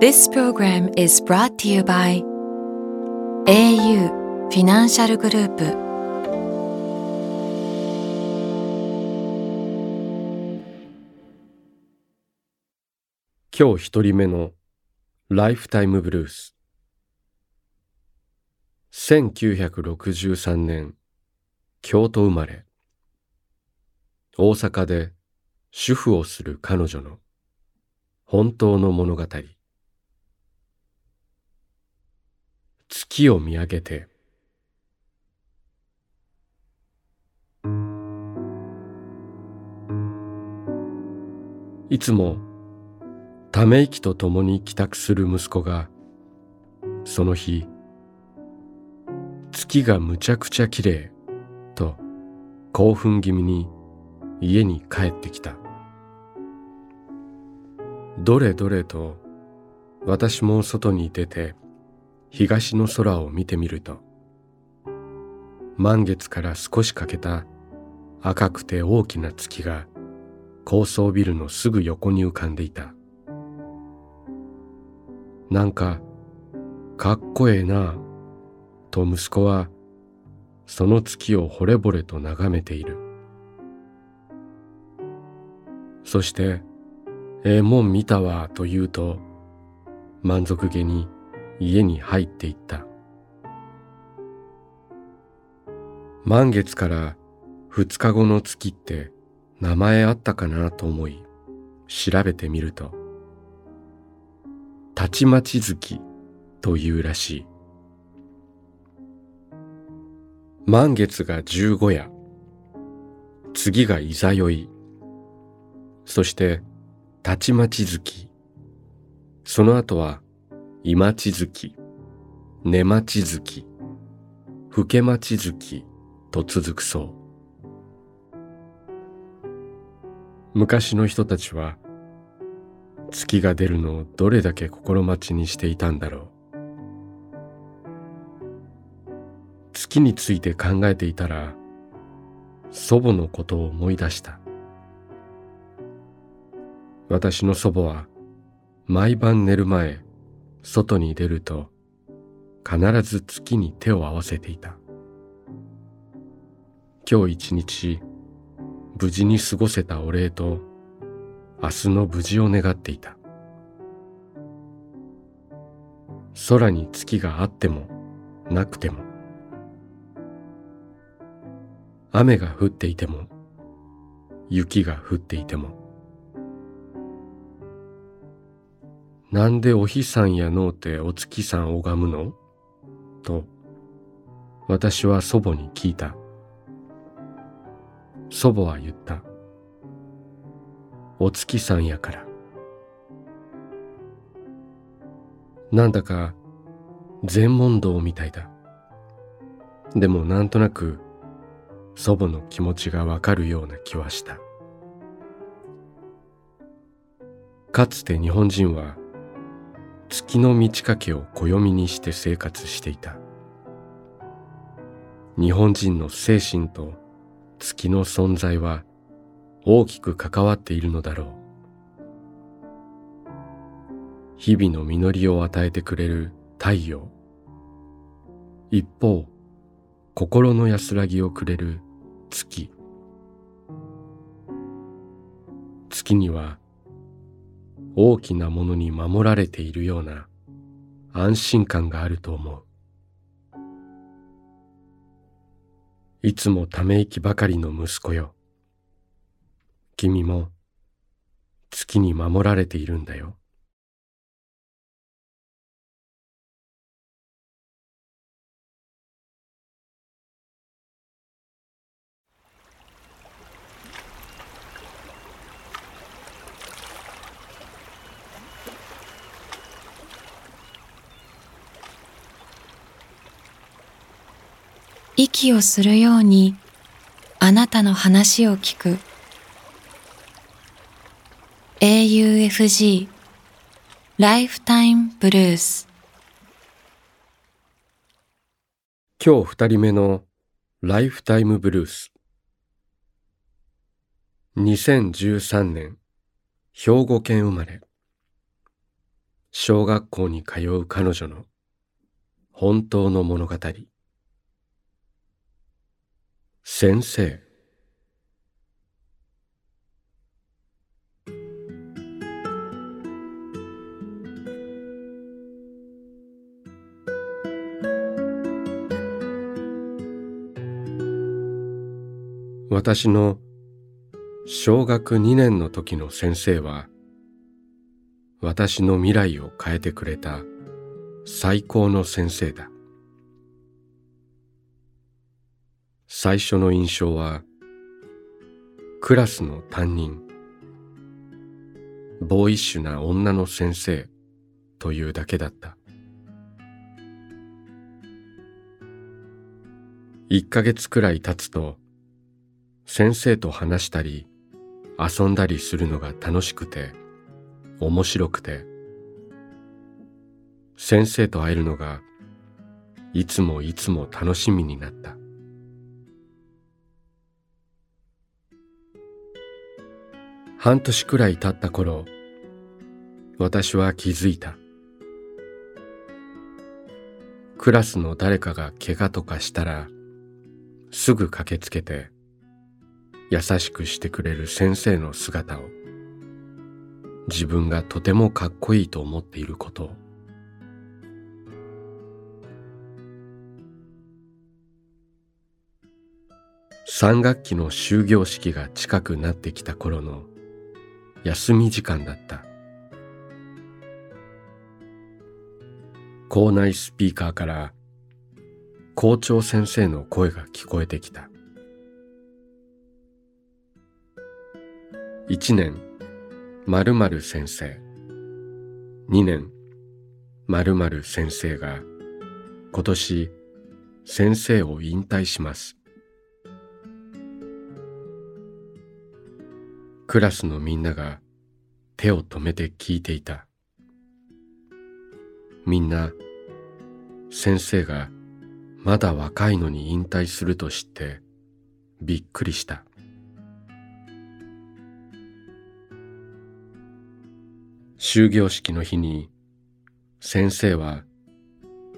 This program is brought to you by au フィナンシャルグループ今日一人目のライフタイムブルース1963年京都生まれ大阪で主婦をする彼女の本当の物語月を見上げて。いつもため息とともに帰宅する息子がその日月がむちゃくちゃ綺麗と興奮気味に家に帰ってきた。どれどれと私も外に出て東の空を見てみると満月から少し欠けた赤くて大きな月が高層ビルのすぐ横に浮かんでいた。なんかかっこええなと息子はその月を惚れ惚れと眺めている。そして「ええもん見たわ」と言うと満足げに家に入っていった。満月から二日後の月って名前あったかなと思い調べてみるとたちまち月というらしい。満月が十五夜次がいざよいそしてたちまち月その後はいまち月寝まち月ふけまち月と続くそう。昔の人たちは月が出るのをどれだけ心待ちにしていたんだろう。月について考えていたら祖母のことを思い出した。私の祖母は毎晩寝る前外に出ると必ず月に手を合わせていた。今日一日無事に過ごせたお礼と明日の無事を願っていた。空に月があってもなくても雨が降っていても雪が降っていてもなんでお日さんやのうてお月さん拝むの？と私は祖母に聞いた。祖母は言ったお月さんやからなんだか禅問答みたいだ。でもなんとなく祖母の気持ちがわかるような気はした。かつて日本人は月の満ち欠けを暦にして生活していた。日本人の精神と月の存在は大きく関わっているのだろう。日々の実りを与えてくれる太陽。一方心の安らぎをくれる月。月には大きなものに守られているような安心感があると思う。いつもため息ばかりの息子よ。君も月に守られているんだよ。息をするようにあなたの話を聞く。AUFG ライフタイムブルース今日二人目のライフタイムブルース2013年兵庫県生まれ。小学校に通う彼女の本当の物語。先生。私の小学2年の時の先生は私の未来を変えてくれた最高の先生だ。最初の印象はクラスの担任ボーイッシュな女の先生というだけだった。一ヶ月くらい経つと先生と話したり遊んだりするのが楽しくて面白くて先生と会えるのがいつもいつも楽しみになった。半年くらい経った頃私は気づいた。クラスの誰かが怪我とかしたらすぐ駆けつけて優しくしてくれる先生の姿を自分がとてもかっこいいと思っていることを。3学期の終業式が近くなってきた頃の休み時間だった。校内スピーカーから校長先生の声が聞こえてきた。一年〇〇先生。二年〇〇先生が今年先生を引退します。クラスのみんなが手を止めて聞いていた。みんな先生がまだ若いのに引退すると知ってびっくりした。終業式の日に先生は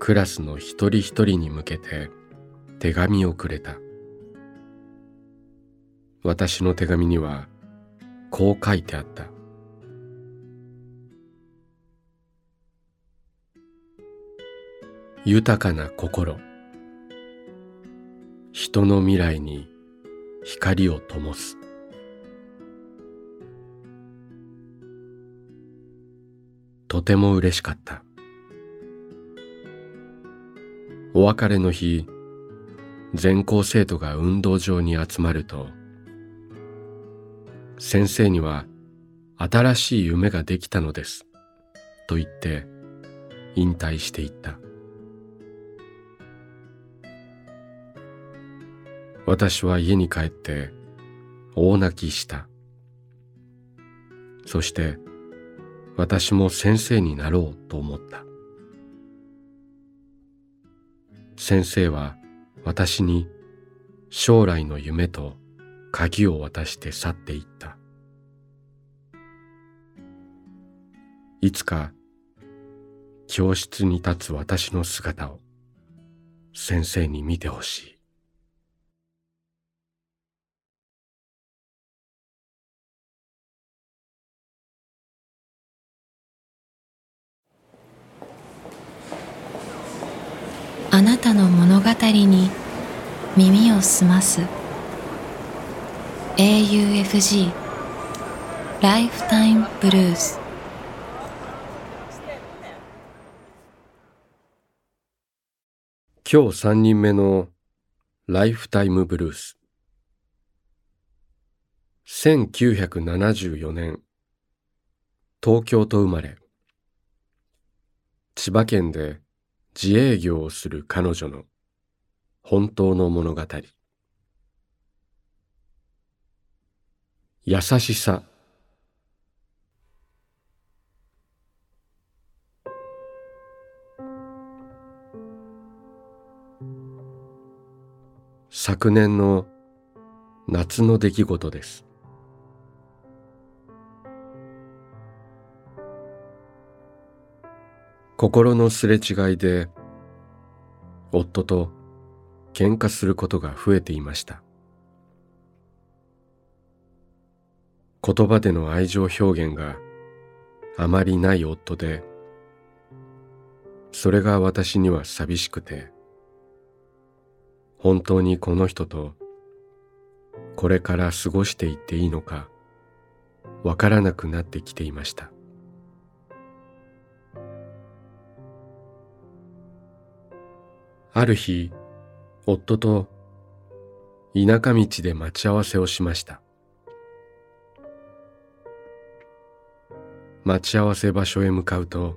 クラスの一人一人に向けて手紙をくれた。私の手紙にはこう書いてあった。豊かな心。人の未来に光を灯す。とても嬉しかった。お別れの日全校生徒が運動場に集まると先生には新しい夢ができたのです。と言って引退していった。私は家に帰って大泣きした。そして私も先生になろうと思った。先生は私に将来の夢と鍵を渡して去っていった。いつか教室に立つ私の姿を先生に見てほしい。あなたの物語に耳を澄ます。AUFG ライフタイムブルース今日三人目のライフタイムブルース。1974年。東京と生まれ。千葉県で自営業をする彼女の本当の物語。優しさ。昨年の夏の出来事です。心のすれ違いで夫と喧嘩することが増えていました。言葉での愛情表現があまりない夫でそれが私には寂しくて本当にこの人とこれから過ごしていっていいのかわからなくなってきていました。ある日夫と田舎道で待ち合わせをしました。待ち合わせ場所へ向かうと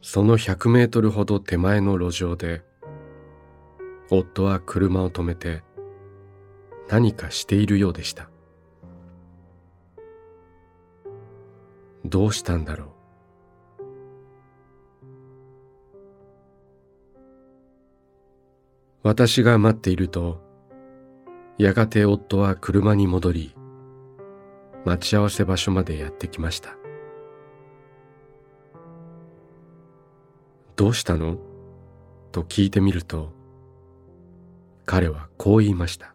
その100メートルほど手前の路上で夫は車を止めて何かしているようでした。どうしたんだろう。私が待っているとやがて夫は車に戻り待ち合わせ場所までやってきました。どうしたの？と聞いてみると彼はこう言いました。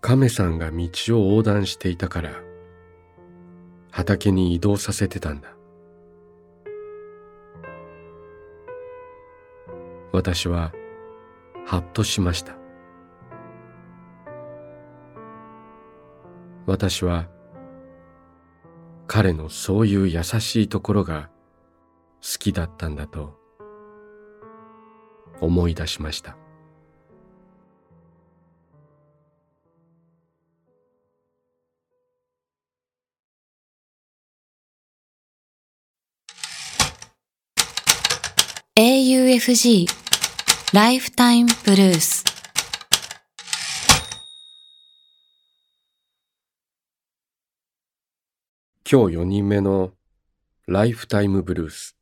亀さんが道を横断していたから畑に移動させてたんだ。私ははっとしました。私は彼のそういう優しいところが好きだったんだと思い出しました「AUFG ライフタイムブルース」今日4人目のライフタイムブルース。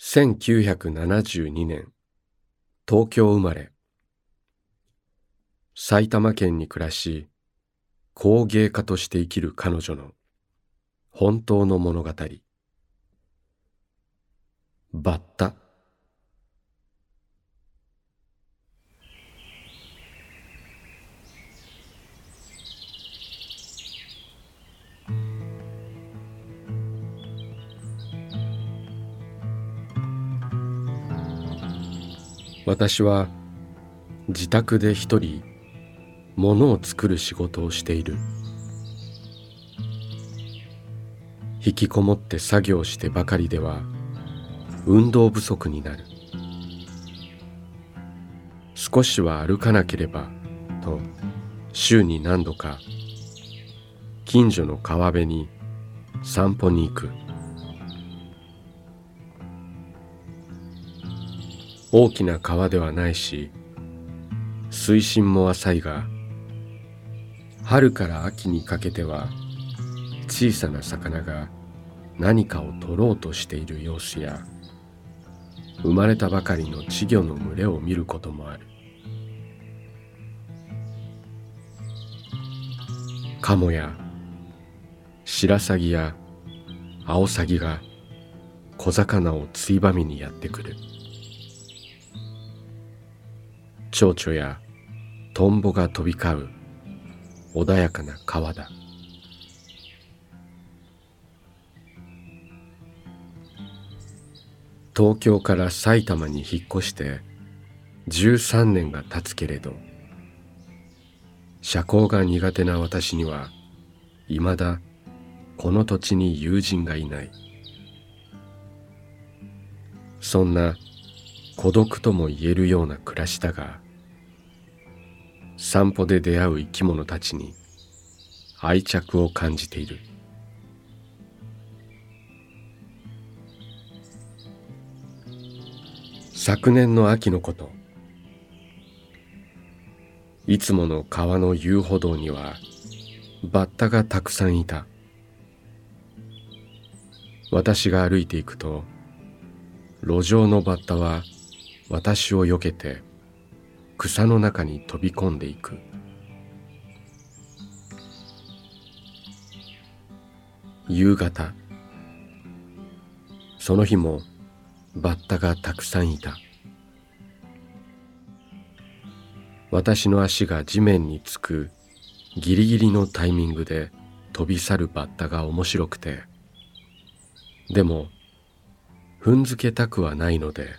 1972年東京生まれ。埼玉県に暮らし工芸家として生きる彼女の本当の物語。バッタ。私は自宅で一人物を作る仕事をしている。引きこもって作業してばかりでは運動不足になる。少しは歩かなければと週に何度か近所の川辺に散歩に行く。大きな川ではないし水深も浅いが春から秋にかけては小さな魚が何かを取ろうとしている様子や生まれたばかりの稚魚の群れを見ることもある。カモやシラサギやアオサギが小魚をついばみにやってくる。蝶々やトンボが飛び交う穏やかな川だ。東京から埼玉に引っ越して13年が経つけれど社交が苦手な私にはいまだこの土地に友人がいない。そんな孤独とも言えるような暮らしだが散歩で出会う生き物たちに愛着を感じている。昨年の秋のこと。いつもの川の遊歩道にはバッタがたくさんいた。私が歩いていくと路上のバッタは私を避けて草の中に飛び込んでいく。夕方。その日もバッタがたくさんいた。私の足が地面につくギリギリのタイミングで飛び去るバッタが面白くて。でも踏んづけたくはないので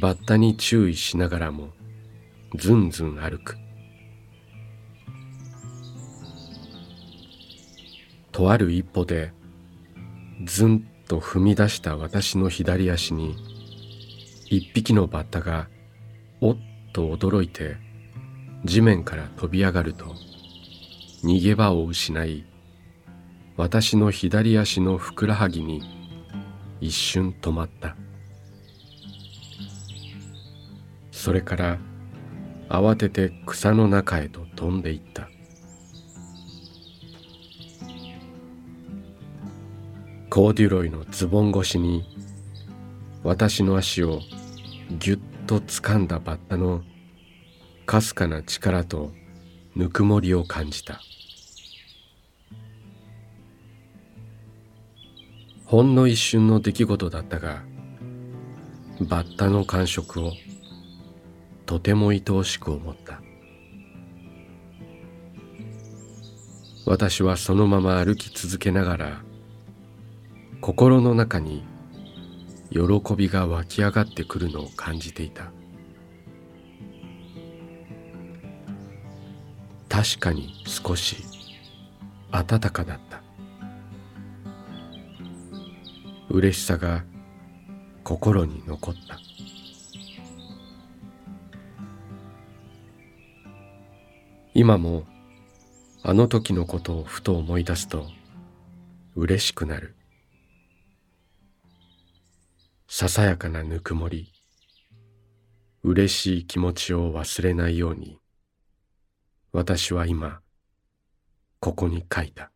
バッタに注意しながらもずんずん歩く。とある一歩でずんと踏み出した私の左足に一匹のバッタがおっと驚いて地面から飛び上がると逃げ場を失い私の左足のふくらはぎに一瞬止まった。それから慌てて草の中へと飛んでいった。コーデュロイのズボン越しに私の足をぎゅっと掴んだバッタのかすかな力とぬくもりを感じた。ほんの一瞬の出来事だったがバッタの感触をとても愛おしく思った。私はそのまま歩き続けながら心の中に喜びが湧き上がってくるのを感じていた。確かに少し暖かだった。嬉しさが心に残った。今もあの時のことをふと思い出すと嬉しくなる。ささやかなぬくもり嬉しい気持ちを忘れないように私は今ここに書いた「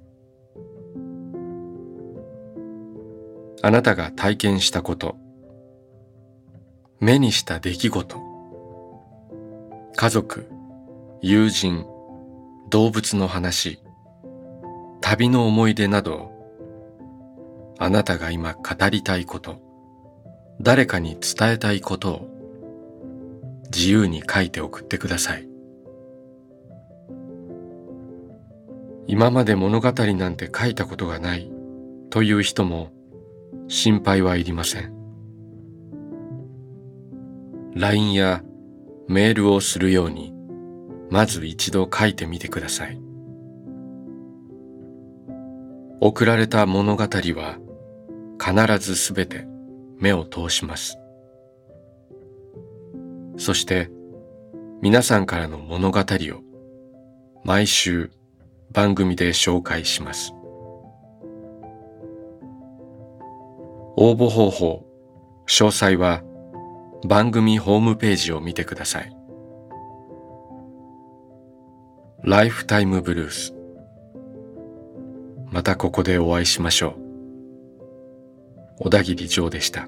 あなたが体験したこと、目にした出来事、家族、友人、動物の話、旅の思い出など、あなたが今語りたいこと、誰かに伝えたいことを。自由に書いて送ってください。今まで物語なんて書いたことがない。という人も心配はいりません。LINE やメールをするようにまず一度書いてみてください。送られた物語は必ずすべて目を通します。そして皆さんからの物語を毎週番組で紹介します。応募方法、詳細は番組ホームページを見てください。ライフタイムブルース。またここでお会いしましょう。小田切城でした。